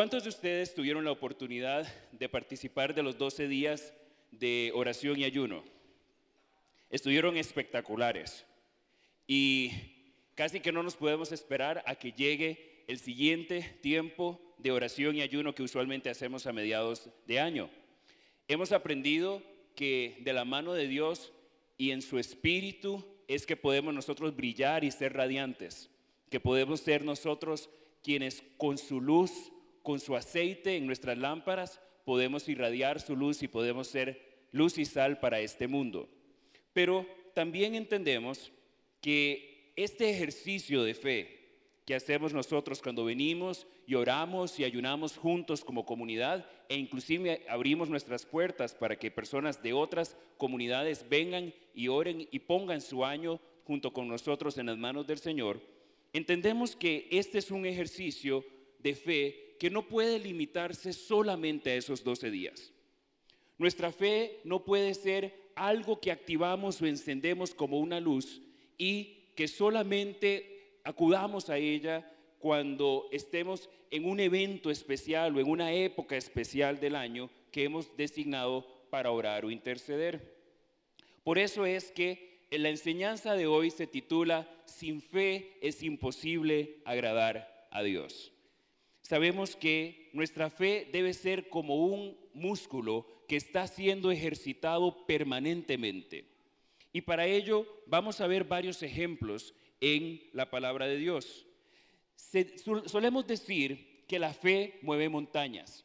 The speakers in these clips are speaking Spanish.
¿Cuántos de ustedes tuvieron la oportunidad de participar de los 12 días de oración y ayuno? Estuvieron espectaculares y casi que no nos podemos esperar a que llegue el siguiente tiempo de oración y ayuno que usualmente hacemos a mediados de año. Hemos aprendido que de la mano de Dios y en su espíritu es que podemos nosotros brillar y ser radiantes, que podemos ser nosotros quienes con su luz con su aceite en nuestras lámparas podemos irradiar su luz y podemos ser luz y sal para este mundo. Pero también entendemos que este ejercicio de fe que hacemos nosotros cuando venimos y oramos y ayunamos juntos como comunidad e inclusive abrimos nuestras puertas para que personas de otras comunidades vengan y oren y pongan su año junto con nosotros en las manos del Señor, entendemos que este es un ejercicio de fe que no puede limitarse solamente a esos 12 días. Nuestra fe no puede ser algo que activamos o encendemos como una luz y que solamente acudamos a ella cuando estemos en un evento especial o en una época especial del año que hemos designado para orar o interceder. Por eso es que en la enseñanza de hoy se titula Sin fe es imposible agradar a Dios sabemos que nuestra fe debe ser como un músculo que está siendo ejercitado permanentemente. Y para ello vamos a ver varios ejemplos en la palabra de Dios. solemos decir que la fe mueve montañas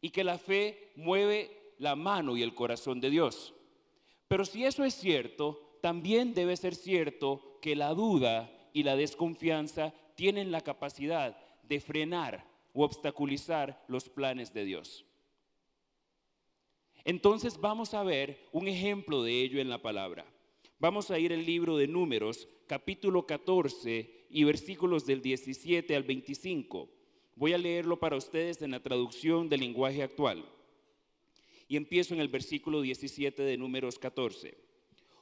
y que la fe mueve la mano y el corazón de Dios. Pero si eso es cierto, también debe ser cierto que la duda y la desconfianza tienen la capacidad de frenar o obstaculizar los planes de Dios. Entonces vamos a ver un ejemplo de ello en la palabra. Vamos a ir al libro de Números, capítulo 14 y versículos del 17 al 25. Voy a leerlo para ustedes en la traducción del lenguaje actual. Y empiezo en el versículo 17 de Números 14.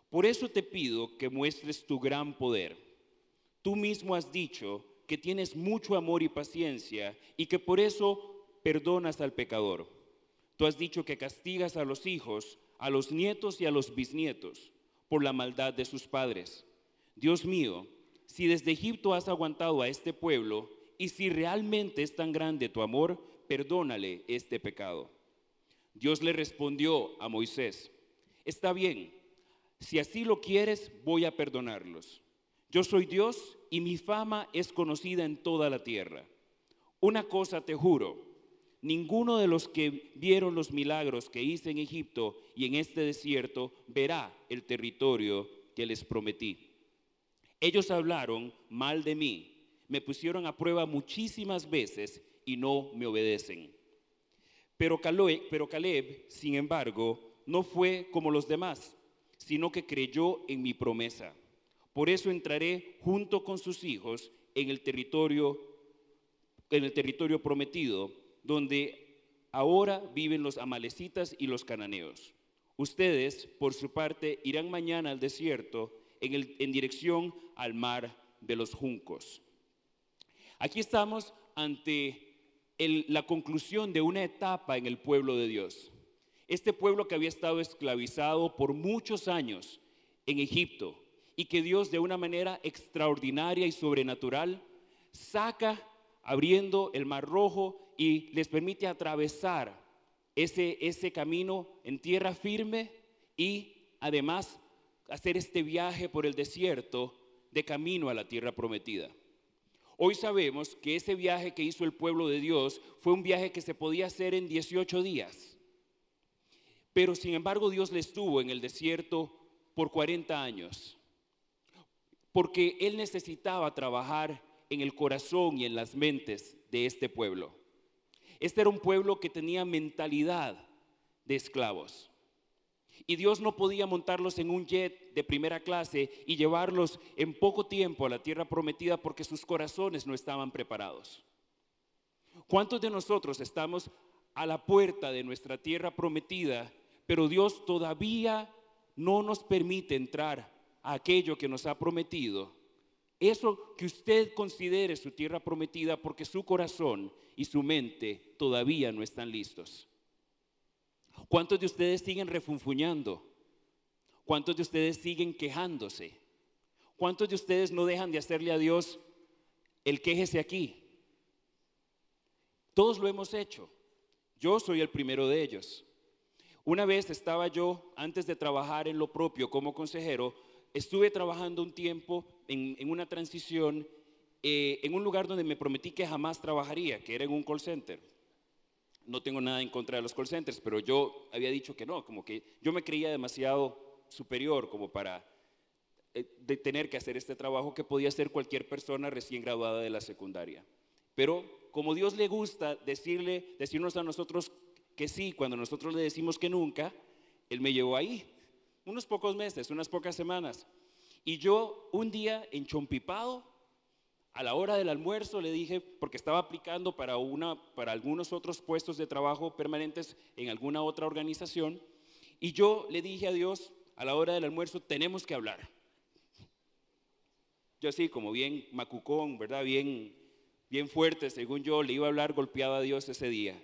Por eso te pido que muestres tu gran poder. Tú mismo has dicho, que tienes mucho amor y paciencia y que por eso perdonas al pecador. Tú has dicho que castigas a los hijos, a los nietos y a los bisnietos por la maldad de sus padres. Dios mío, si desde Egipto has aguantado a este pueblo y si realmente es tan grande tu amor, perdónale este pecado. Dios le respondió a Moisés, está bien, si así lo quieres, voy a perdonarlos. Yo soy Dios y mi fama es conocida en toda la tierra. Una cosa te juro, ninguno de los que vieron los milagros que hice en Egipto y en este desierto verá el territorio que les prometí. Ellos hablaron mal de mí, me pusieron a prueba muchísimas veces y no me obedecen. Pero Caleb, sin embargo, no fue como los demás, sino que creyó en mi promesa. Por eso entraré junto con sus hijos en el territorio en el territorio prometido, donde ahora viven los amalecitas y los cananeos. Ustedes, por su parte, irán mañana al desierto en, en dirección al mar de los juncos. Aquí estamos ante la conclusión de una etapa en el pueblo de Dios. Este pueblo que había estado esclavizado por muchos años en Egipto, y que Dios de una manera extraordinaria y sobrenatural saca abriendo el mar rojo y les permite atravesar ese, ese camino en tierra firme y además hacer este viaje por el desierto de camino a la tierra prometida. Hoy sabemos que ese viaje que hizo el pueblo de Dios fue un viaje que se podía hacer en 18 días. Pero sin embargo Dios le estuvo en el desierto por 40 años porque él necesitaba trabajar en el corazón y en las mentes de este pueblo. Este era un pueblo que tenía mentalidad de esclavos. Y Dios no podía montarlos en un jet de primera clase y llevarlos en poco tiempo a la tierra prometida porque sus corazones no estaban preparados. ¿Cuántos de nosotros estamos a la puerta de nuestra tierra prometida, pero Dios todavía no nos permite entrar aquello que nos ha prometido eso que usted considere su tierra prometida porque su corazón y su mente todavía no están listos. ¿Cuántos de ustedes siguen refunfuñando? ¿Cuántos de ustedes siguen quejándose? ¿Cuántos de ustedes no dejan de hacerle a Dios el quejese aquí? Todos lo hemos hecho. Yo soy el primero de ellos. Una vez estaba yo, antes de trabajar en lo propio como consejero, estuve trabajando un tiempo en, una transición eh, en un lugar donde me prometí que jamás trabajaría, que era en un call center. No tengo nada en contra de los call centers, pero yo había dicho que no, como que yo me creía demasiado superior como para eh, tener que hacer este trabajo que podía hacer cualquier persona recién graduada de la secundaria. Pero como Dios le gusta decirle, decirnos a nosotros que sí, cuando nosotros le decimos que nunca, Él me llevó ahí, unos pocos meses, unas pocas semanas. Y yo un día en Chompipado, a la hora del almuerzo, le dije, porque estaba aplicando para, una, para algunos otros puestos de trabajo permanentes en alguna otra organización, y yo le dije a Dios, a la hora del almuerzo, tenemos que hablar. Yo así, como bien macucón, ¿verdad? Bien bien fuerte, según yo, le iba a hablar golpeado a Dios ese día.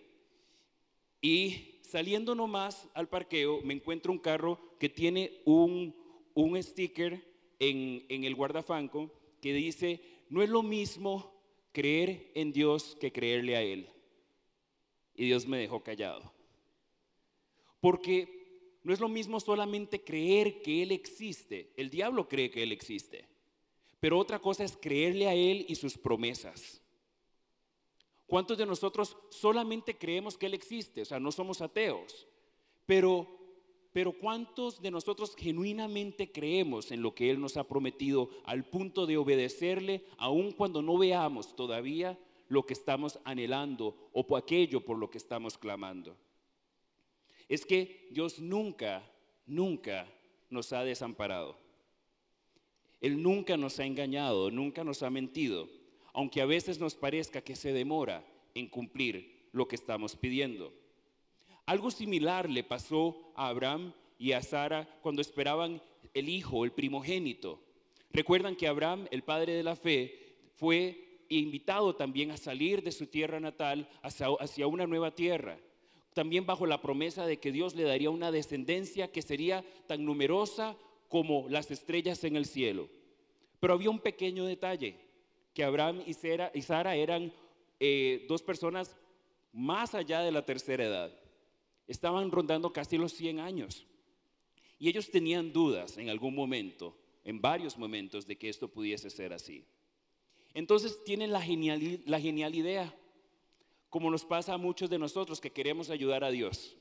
Y saliendo nomás al parqueo, me encuentro un carro que tiene un, un sticker en, en el guardafanco que dice, no es lo mismo creer en Dios que creerle a Él. Y Dios me dejó callado. Porque no es lo mismo solamente creer que Él existe. El diablo cree que Él existe. Pero otra cosa es creerle a Él y sus promesas. ¿Cuántos de nosotros solamente creemos que Él existe? O sea, no somos ateos. Pero, pero ¿cuántos de nosotros genuinamente creemos en lo que Él nos ha prometido al punto de obedecerle aun cuando no veamos todavía lo que estamos anhelando o por aquello por lo que estamos clamando? Es que Dios nunca, nunca nos ha desamparado. Él nunca nos ha engañado, nunca nos ha mentido aunque a veces nos parezca que se demora en cumplir lo que estamos pidiendo. Algo similar le pasó a Abraham y a Sara cuando esperaban el hijo, el primogénito. Recuerdan que Abraham, el padre de la fe, fue invitado también a salir de su tierra natal hacia, una nueva tierra, también bajo la promesa de que Dios le daría una descendencia que sería tan numerosa como las estrellas en el cielo. Pero había un pequeño detalle que Abraham y, Sara eran eh, dos personas más allá de la tercera edad. Estaban rondando casi los 100 años. Y ellos tenían dudas en algún momento, en varios momentos, de que esto pudiese ser así. Entonces tienen la genial, la genial idea, como nos pasa a muchos de nosotros que queremos ayudar a Dios,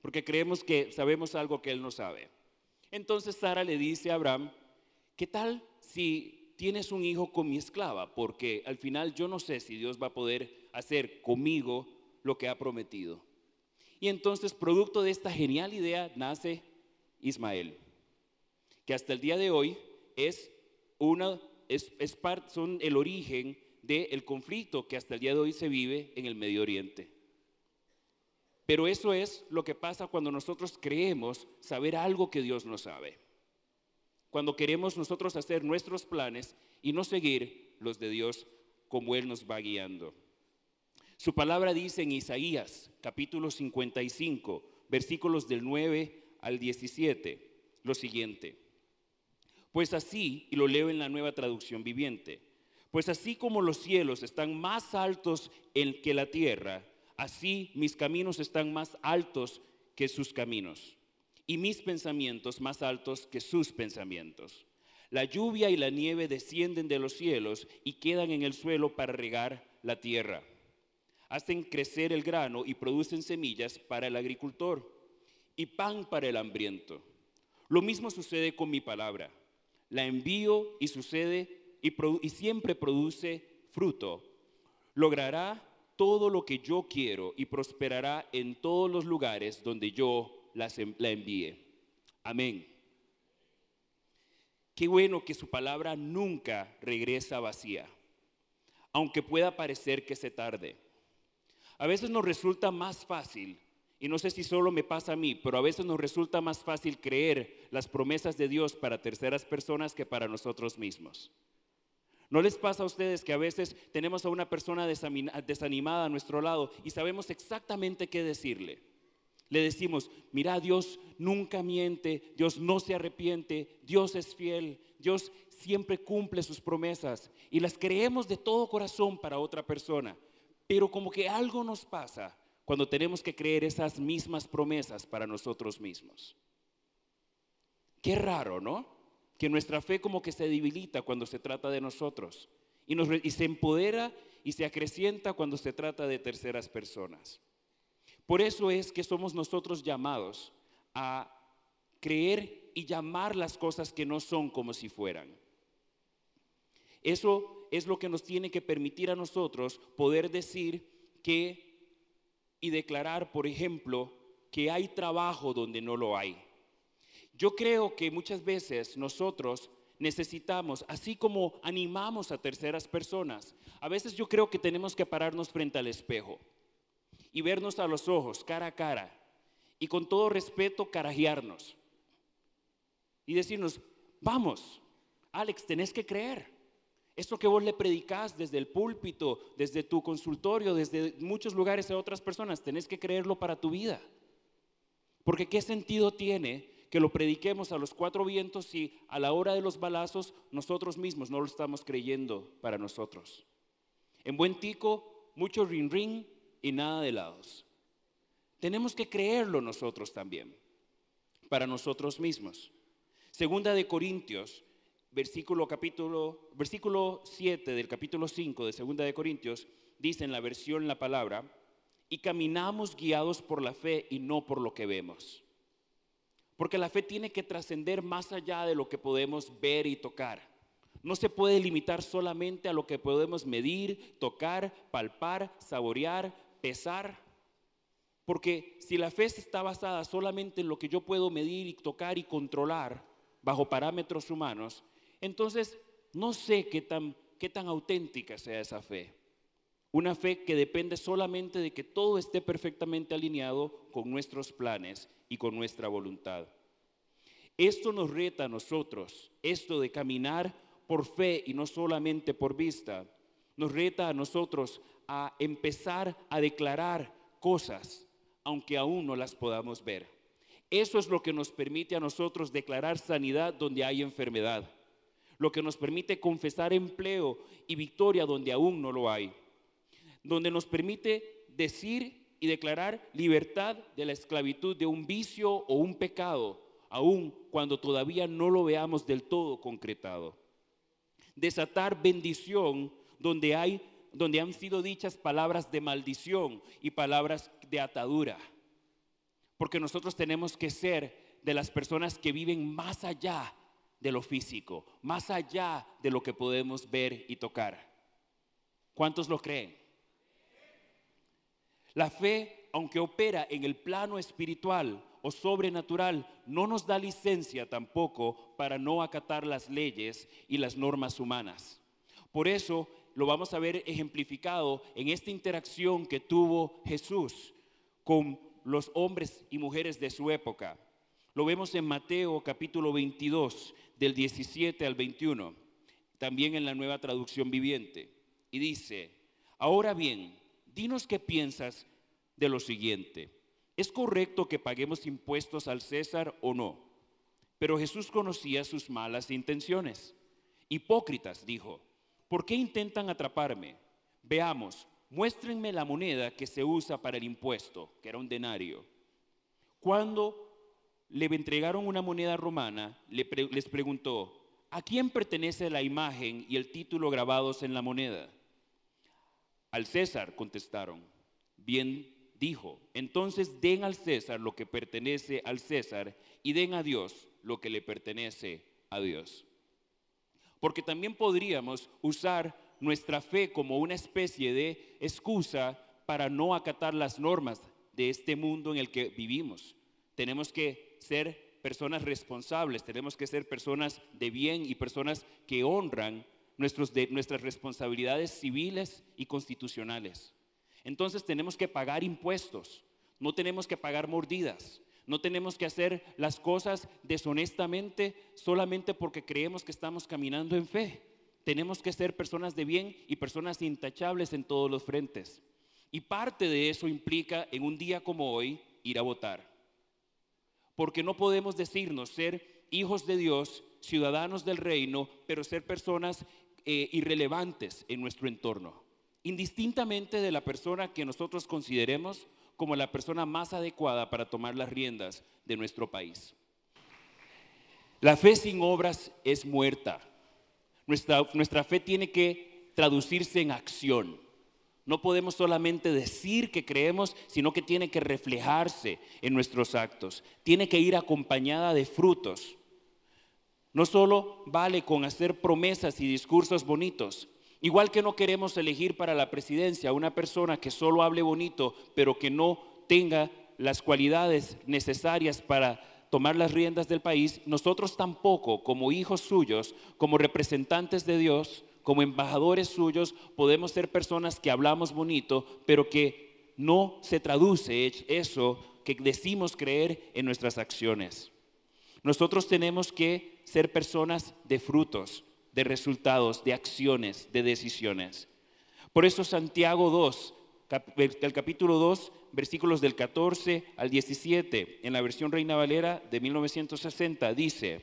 porque creemos que sabemos algo que Él no sabe. Entonces Sara le dice a Abraham, ¿qué tal si tienes un hijo con mi esclava, porque al final yo no sé si Dios va a poder hacer conmigo lo que ha prometido. Y entonces, producto de esta genial idea, nace Ismael, que hasta el día de hoy es una, es, es son el origen del conflicto que hasta el día de hoy se vive en el Medio Oriente. Pero eso es lo que pasa cuando nosotros creemos saber algo que Dios no sabe cuando queremos nosotros hacer nuestros planes y no seguir los de Dios como Él nos va guiando. Su palabra dice en Isaías capítulo 55, versículos del 9 al 17, lo siguiente. Pues así, y lo leo en la nueva traducción viviente, pues así como los cielos están más altos que la tierra, así mis caminos están más altos que sus caminos y mis pensamientos más altos que sus pensamientos. La lluvia y la nieve descienden de los cielos y quedan en el suelo para regar la tierra. Hacen crecer el grano y producen semillas para el agricultor y pan para el hambriento. Lo mismo sucede con mi palabra. La envío y sucede y, siempre produce fruto. Logrará todo lo que yo quiero y prosperará en todos los lugares donde yo la envíe. Amén. Qué bueno que su palabra nunca regresa vacía, aunque pueda parecer que se tarde. A veces nos resulta más fácil, y no sé si solo me pasa a mí, pero a veces nos resulta más fácil creer las promesas de Dios para terceras personas que para nosotros mismos. ¿No les pasa a ustedes que a veces tenemos a una persona desanimada a nuestro lado y sabemos exactamente qué decirle? Le decimos, mira, Dios nunca miente, Dios no se arrepiente, Dios es fiel, Dios siempre cumple sus promesas y las creemos de todo corazón para otra persona. Pero como que algo nos pasa cuando tenemos que creer esas mismas promesas para nosotros mismos. Qué raro, ¿no? que nuestra fe como que se debilita cuando se trata de nosotros y, se empodera y se acrecienta cuando se trata de terceras personas. Por eso es que somos nosotros llamados a creer y llamar las cosas que no son como si fueran. Eso es lo que nos tiene que permitir a nosotros poder decir que y declarar, por ejemplo, que hay trabajo donde no lo hay yo creo que muchas veces nosotros necesitamos, así como animamos a terceras personas, a veces yo creo que tenemos que pararnos frente al espejo y vernos a los ojos, cara a cara, y con todo respeto carajearnos y decirnos, vamos, Alex, tenés que creer. Esto que vos le predicás desde el púlpito, desde tu consultorio, desde muchos lugares a otras personas, tenés que creerlo para tu vida. Porque ¿qué sentido tiene que lo prediquemos a los cuatro vientos si a la hora de los balazos nosotros mismos no lo estamos creyendo para nosotros. En buen tico, mucho ring ring y nada de lados. Tenemos que creerlo nosotros también, para nosotros mismos. Segunda de Corintios, versículo capítulo versículo 7 del capítulo 5 de Segunda de Corintios dice en la versión la palabra, y caminamos guiados por la fe y no por lo que vemos. Porque la fe tiene que trascender más allá de lo que podemos ver y tocar. No se puede limitar solamente a lo que podemos medir, tocar, palpar, saborear, pesar. Porque si la fe está basada solamente en lo que yo puedo medir y tocar y controlar bajo parámetros humanos, entonces no sé qué tan, qué tan auténtica sea esa fe. Una fe que depende solamente de que todo esté perfectamente alineado con nuestros planes y con nuestra voluntad. Esto nos reta a nosotros, esto de caminar por fe y no solamente por vista, nos reta a nosotros a empezar a declarar cosas, aunque aún no las podamos ver. Eso es lo que nos permite a nosotros declarar sanidad donde hay enfermedad, lo que nos permite confesar empleo y victoria donde aún no lo hay donde nos permite decir y declarar libertad de la esclavitud de un vicio o un pecado, aun cuando todavía no lo veamos del todo concretado. Desatar bendición donde hay donde han sido dichas palabras de maldición y palabras de atadura. Porque nosotros tenemos que ser de las personas que viven más allá de lo físico, más allá de lo que podemos ver y tocar. ¿Cuántos lo creen? La fe, aunque opera en el plano espiritual o sobrenatural, no nos da licencia tampoco para no acatar las leyes y las normas humanas. Por eso lo vamos a ver ejemplificado en esta interacción que tuvo Jesús con los hombres y mujeres de su época. Lo vemos en Mateo capítulo 22, del 17 al 21, también en la nueva traducción viviente. Y dice, ahora bien, dinos qué piensas de lo siguiente. ¿Es correcto que paguemos impuestos al César o no? Pero Jesús conocía sus malas intenciones. Hipócritas, dijo, ¿por qué intentan atraparme? Veamos, muéstrenme la moneda que se usa para el impuesto, que era un denario. Cuando le entregaron una moneda romana, les preguntó, ¿a quién pertenece la imagen y el título grabados en la moneda? Al César, contestaron. Bien dijo, entonces den al César lo que pertenece al César y den a Dios lo que le pertenece a Dios. Porque también podríamos usar nuestra fe como una especie de excusa para no acatar las normas de este mundo en el que vivimos. Tenemos que ser personas responsables, tenemos que ser personas de bien y personas que honran nuestras responsabilidades civiles y constitucionales. Entonces tenemos que pagar impuestos, no tenemos que pagar mordidas, no tenemos que hacer las cosas deshonestamente solamente porque creemos que estamos caminando en fe. tenemos que ser personas de bien y personas intachables en todos los frentes. Y parte de eso implica en un día como hoy ir a votar. Porque no podemos decirnos ser hijos de Dios, ciudadanos del reino, pero ser personas eh, irrelevantes en nuestro entorno. Indistintamente de la persona que nosotros consideremos como la persona más adecuada para tomar las riendas de nuestro país. La fe sin obras es muerta. Nuestra, nuestra fe tiene que traducirse en acción. No podemos solamente decir que creemos, sino que tiene que reflejarse en nuestros actos. Tiene que ir acompañada de frutos. No solo vale con hacer promesas y discursos bonitos. Igual que no queremos elegir para la presidencia a una persona que solo hable bonito, pero que no tenga las cualidades necesarias para tomar las riendas del país, nosotros tampoco, como hijos suyos, como representantes de Dios, como embajadores suyos, podemos ser personas que hablamos bonito, pero que no se traduce eso que decimos creer en nuestras acciones. Nosotros tenemos que ser personas de frutos, de resultados, de acciones, de decisiones. Por eso Santiago 2, el capítulo 2, versículos del 14 al 17, en la versión Reina Valera de 1960, dice,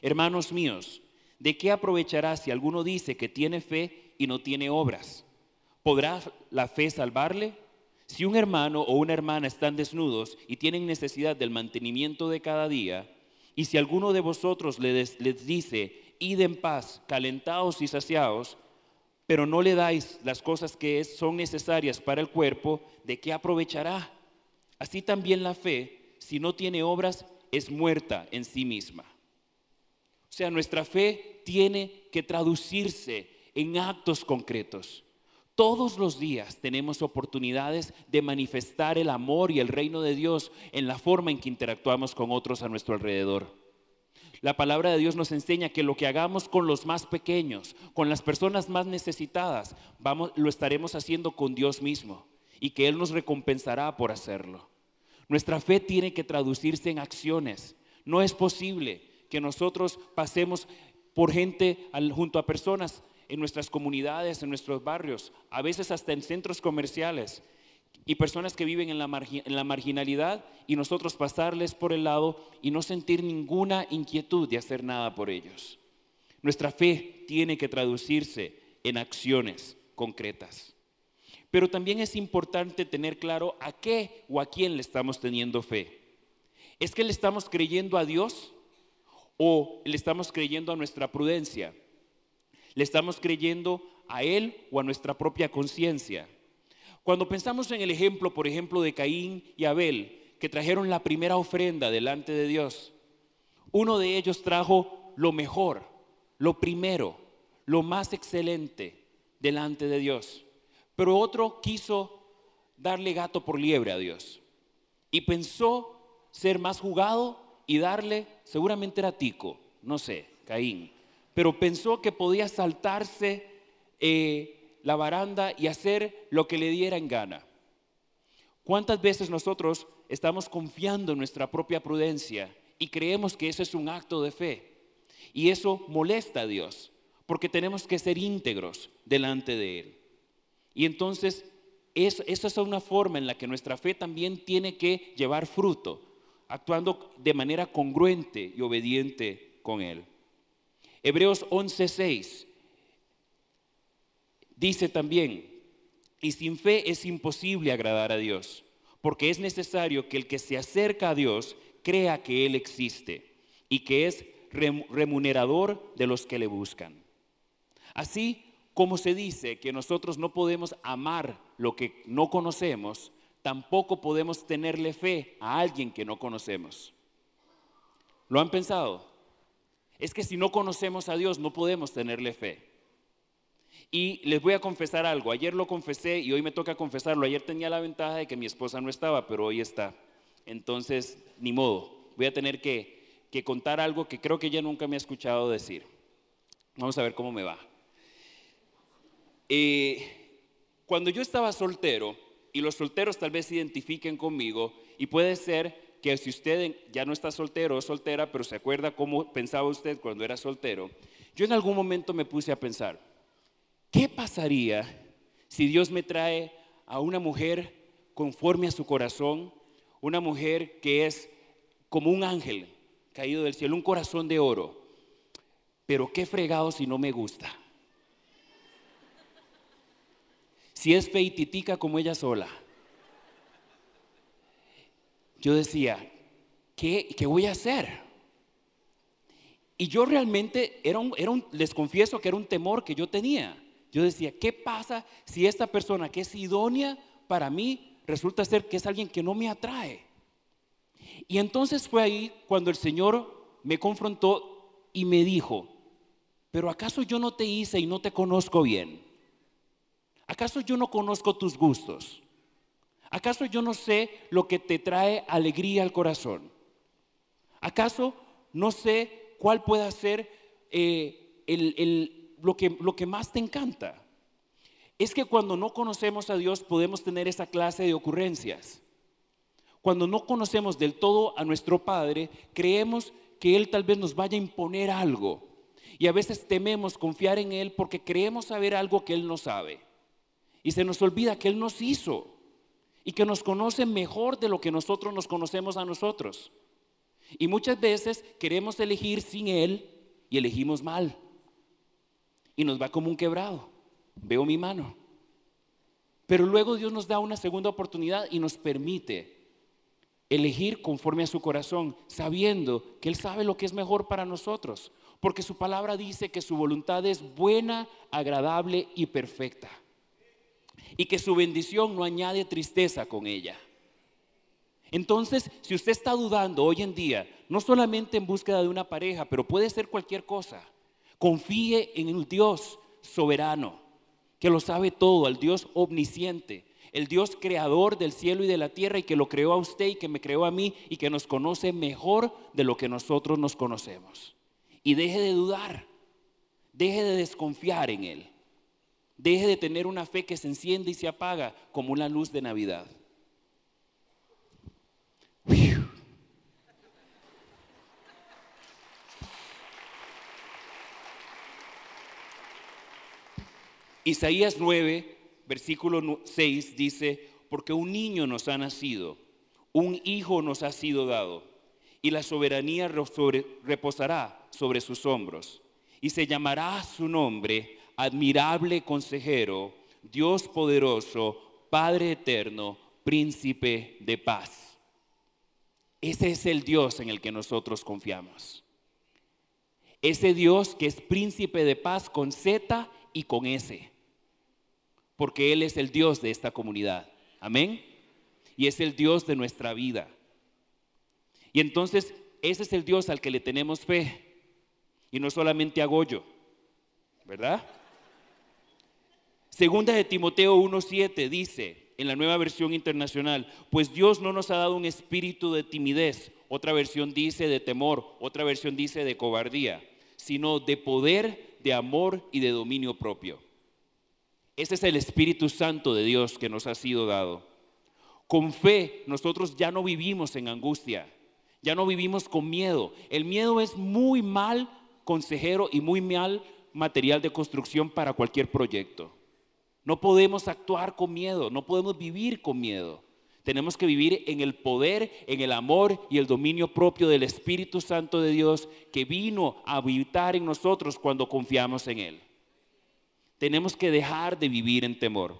hermanos míos, ¿de qué aprovechará si alguno dice que tiene fe y no tiene obras? ¿Podrá la fe salvarle? Si un hermano o una hermana están desnudos y tienen necesidad del mantenimiento de cada día, y si alguno de vosotros les, dice, id en paz, calentados y saciados, pero no le dais las cosas que son necesarias para el cuerpo, ¿de qué aprovechará? Así también la fe, si no tiene obras, es muerta en sí misma. O sea, nuestra fe tiene que traducirse en actos concretos. Todos los días tenemos oportunidades de manifestar el amor y el reino de Dios en la forma en que interactuamos con otros a nuestro alrededor. La palabra de Dios nos enseña que lo que hagamos con los más pequeños, con las personas más necesitadas, vamos, lo estaremos haciendo con Dios mismo y que Él nos recompensará por hacerlo. Nuestra fe tiene que traducirse en acciones. No es posible que nosotros pasemos por gente junto a personas en nuestras comunidades, en nuestros barrios, a veces hasta en centros comerciales, y personas que viven en la, en la, marginalidad y nosotros pasarles por el lado y no sentir ninguna inquietud de hacer nada por ellos. Nuestra fe tiene que traducirse en acciones concretas. Pero también es importante tener claro a qué o a quién le estamos teniendo fe. ¿Es que le estamos creyendo a Dios o le estamos creyendo a nuestra prudencia? ¿Le estamos creyendo a Él o a nuestra propia conciencia? Cuando pensamos en el ejemplo, por ejemplo, de Caín y Abel, que trajeron la primera ofrenda delante de Dios, uno de ellos trajo lo mejor, lo primero, lo más excelente delante de Dios, pero otro quiso darle gato por liebre a Dios y pensó ser más jugado y darle, seguramente era Tico, no sé, Caín, pero pensó que podía saltarse eh, la baranda y hacer lo que le diera en gana. ¿Cuántas veces nosotros estamos confiando en nuestra propia prudencia y creemos que eso es un acto de fe? Y eso molesta a Dios, porque tenemos que ser íntegros delante de Él. Y entonces, esa es una forma en la que nuestra fe también tiene que llevar fruto, actuando de manera congruente y obediente con Él. Hebreos 11:6 Dice también, y sin fe es imposible agradar a Dios, porque es necesario que el que se acerca a Dios crea que Él existe y que es remunerador de los que le buscan. Así como se dice que nosotros no podemos amar lo que no conocemos, tampoco podemos tenerle fe a alguien que no conocemos. ¿Lo han pensado? Es que si no conocemos a Dios no podemos tenerle fe. Y les voy a confesar algo, ayer lo confesé y hoy me toca confesarlo. Ayer tenía la ventaja de que mi esposa no estaba, pero hoy está. Entonces, ni modo, voy a tener que, contar algo que creo que ella nunca me ha escuchado decir. Vamos a ver cómo me va. Eh, cuando yo estaba soltero, y los solteros tal vez se identifiquen conmigo, y puede ser que si usted ya no está soltero o soltera, pero se acuerda cómo pensaba usted cuando era soltero, yo en algún momento me puse a pensar, ¿qué pasaría si Dios me trae a una mujer conforme a su corazón, una mujer que es como un ángel caído del cielo, un corazón de oro? Pero qué fregado si no me gusta. Si es feititica como ella sola. Yo decía, ¿qué, qué voy a hacer? Y yo realmente, era un, era un, les confieso que era un temor que yo tenía. Yo decía, ¿qué pasa si esta persona que es idónea para mí resulta ser que es alguien que no me atrae? Y entonces fue ahí cuando el Señor me confrontó y me dijo, pero ¿acaso yo no te hice y no te conozco bien? ¿Acaso yo no conozco tus gustos? ¿Acaso yo no sé lo que te trae alegría al corazón? ¿Acaso no sé cuál pueda ser eh, lo, que, lo que más te encanta. Es que cuando no conocemos a Dios podemos tener esa clase de ocurrencias. Cuando no conocemos del todo a nuestro Padre, creemos que Él tal vez nos vaya a imponer algo. Y a veces tememos confiar en Él porque creemos saber algo que Él no sabe. Y se nos olvida que Él nos hizo y que nos conoce mejor de lo que nosotros nos conocemos a nosotros. Y muchas veces queremos elegir sin Él y elegimos mal. Y nos va como un quebrado. Veo mi mano. Pero luego Dios nos da una segunda oportunidad y nos permite elegir conforme a su corazón, sabiendo que Él sabe lo que es mejor para nosotros. Porque su palabra dice que su voluntad es buena, agradable y perfecta. Y que su bendición no añade tristeza con ella. Entonces, si usted está dudando hoy en día, no solamente en búsqueda de una pareja, pero puede ser cualquier cosa, confíe en el Dios soberano, que lo sabe todo, al Dios omnisciente, el Dios creador del cielo y de la tierra y que lo creó a usted y que me creó a mí y que nos conoce mejor de lo que nosotros nos conocemos. Y deje de dudar, deje de desconfiar en Él, deje de tener una fe que se enciende y se apaga como una luz de Navidad. Isaías 9, versículo 6 dice, porque un niño nos ha nacido, un hijo nos ha sido dado, y la soberanía reposará sobre sus hombros, y se llamará su nombre admirable consejero, Dios poderoso, Padre eterno, príncipe de paz. Ese es el Dios en el que nosotros confiamos. Ese Dios que es príncipe de paz con Z y con S porque Él es el Dios de esta comunidad. Amén. Y es el Dios de nuestra vida. Y entonces ese es el Dios al que le tenemos fe. Y no solamente a Goyo, ¿verdad? Segunda de Timoteo 1.7 dice en la nueva versión internacional, pues Dios no nos ha dado un espíritu de timidez, otra versión dice de temor, otra versión dice de cobardía, sino de poder, de amor y de dominio propio. Ese es el Espíritu Santo de Dios que nos ha sido dado. Con fe nosotros ya no vivimos en angustia, ya no vivimos con miedo. El miedo es muy mal consejero y muy mal material de construcción para cualquier proyecto. No podemos actuar con miedo, no podemos vivir con miedo. Tenemos que vivir en el poder, en el amor y el dominio propio del Espíritu Santo de Dios que vino a habitar en nosotros cuando confiamos en Él. Tenemos que dejar de vivir en temor.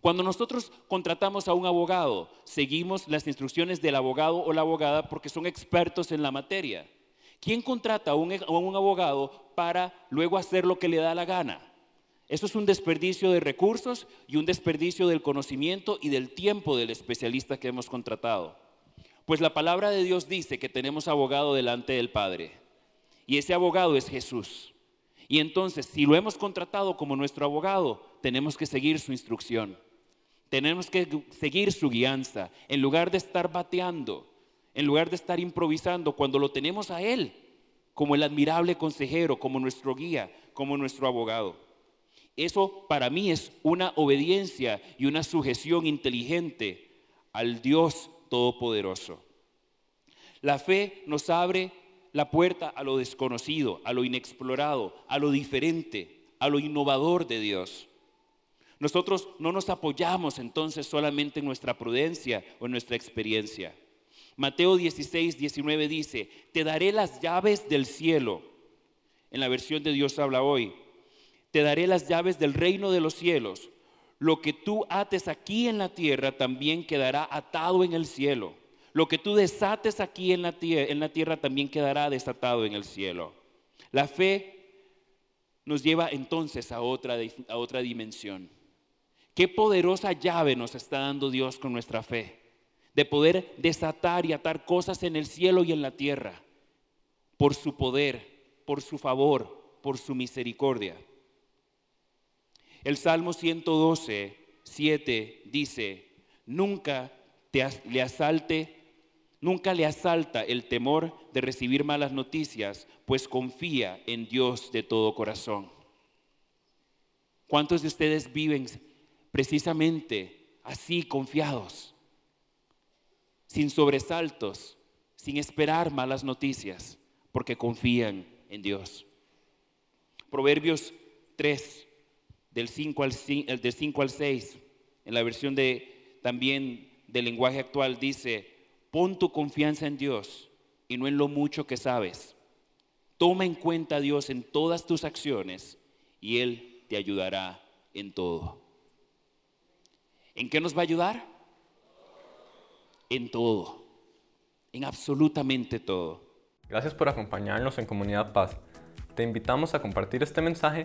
Cuando nosotros contratamos a un abogado, seguimos las instrucciones del abogado o la abogada porque son expertos en la materia. ¿Quién contrata a un, abogado para luego hacer lo que le da la gana? Eso es un desperdicio de recursos y un desperdicio del conocimiento y del tiempo del especialista que hemos contratado. Pues la palabra de Dios dice que tenemos abogado delante del Padre. Y ese abogado es Jesús. Y entonces, si lo hemos contratado como nuestro abogado, tenemos que seguir su instrucción. Tenemos que seguir su guianza. En lugar de estar bateando, en lugar de estar improvisando, cuando lo tenemos a Él como el admirable consejero, como nuestro guía, como nuestro abogado. Eso para mí es una obediencia y una sujeción inteligente al Dios Todopoderoso. La fe nos abre la puerta a lo desconocido, a lo inexplorado, a lo diferente, a lo innovador de Dios. Nosotros no nos apoyamos entonces solamente en nuestra prudencia o en nuestra experiencia. Mateo 16, 19 dice, te daré las llaves del cielo. En la versión de Dios habla hoy. Te daré las llaves del reino de los cielos. Lo que tú ates aquí en la tierra también quedará atado en el cielo. Lo que tú desates aquí en la, tierra, también quedará desatado en el cielo. La fe nos lleva entonces a otra, a otra dimensión. Qué poderosa llave nos está dando Dios con nuestra fe, de poder desatar y atar cosas en el cielo y en la tierra, por su poder, por su favor, por su misericordia. El Salmo 112, 7 dice, nunca te, le asalte, nunca le asalta el temor de recibir malas noticias, pues confía en Dios de todo corazón. ¿Cuántos de ustedes viven precisamente así confiados, sin sobresaltos, sin esperar malas noticias, porque confían en Dios. Proverbios 3, del 5 al, 5 al 6, en la versión de, también del lenguaje actual, dice, pon tu confianza en Dios y no en lo mucho que sabes. Toma en cuenta a Dios en todas tus acciones y Él te ayudará en todo. ¿En qué nos va a ayudar? En todo, en absolutamente todo. Gracias por acompañarnos en Comunidad Paz. Te invitamos a compartir este mensaje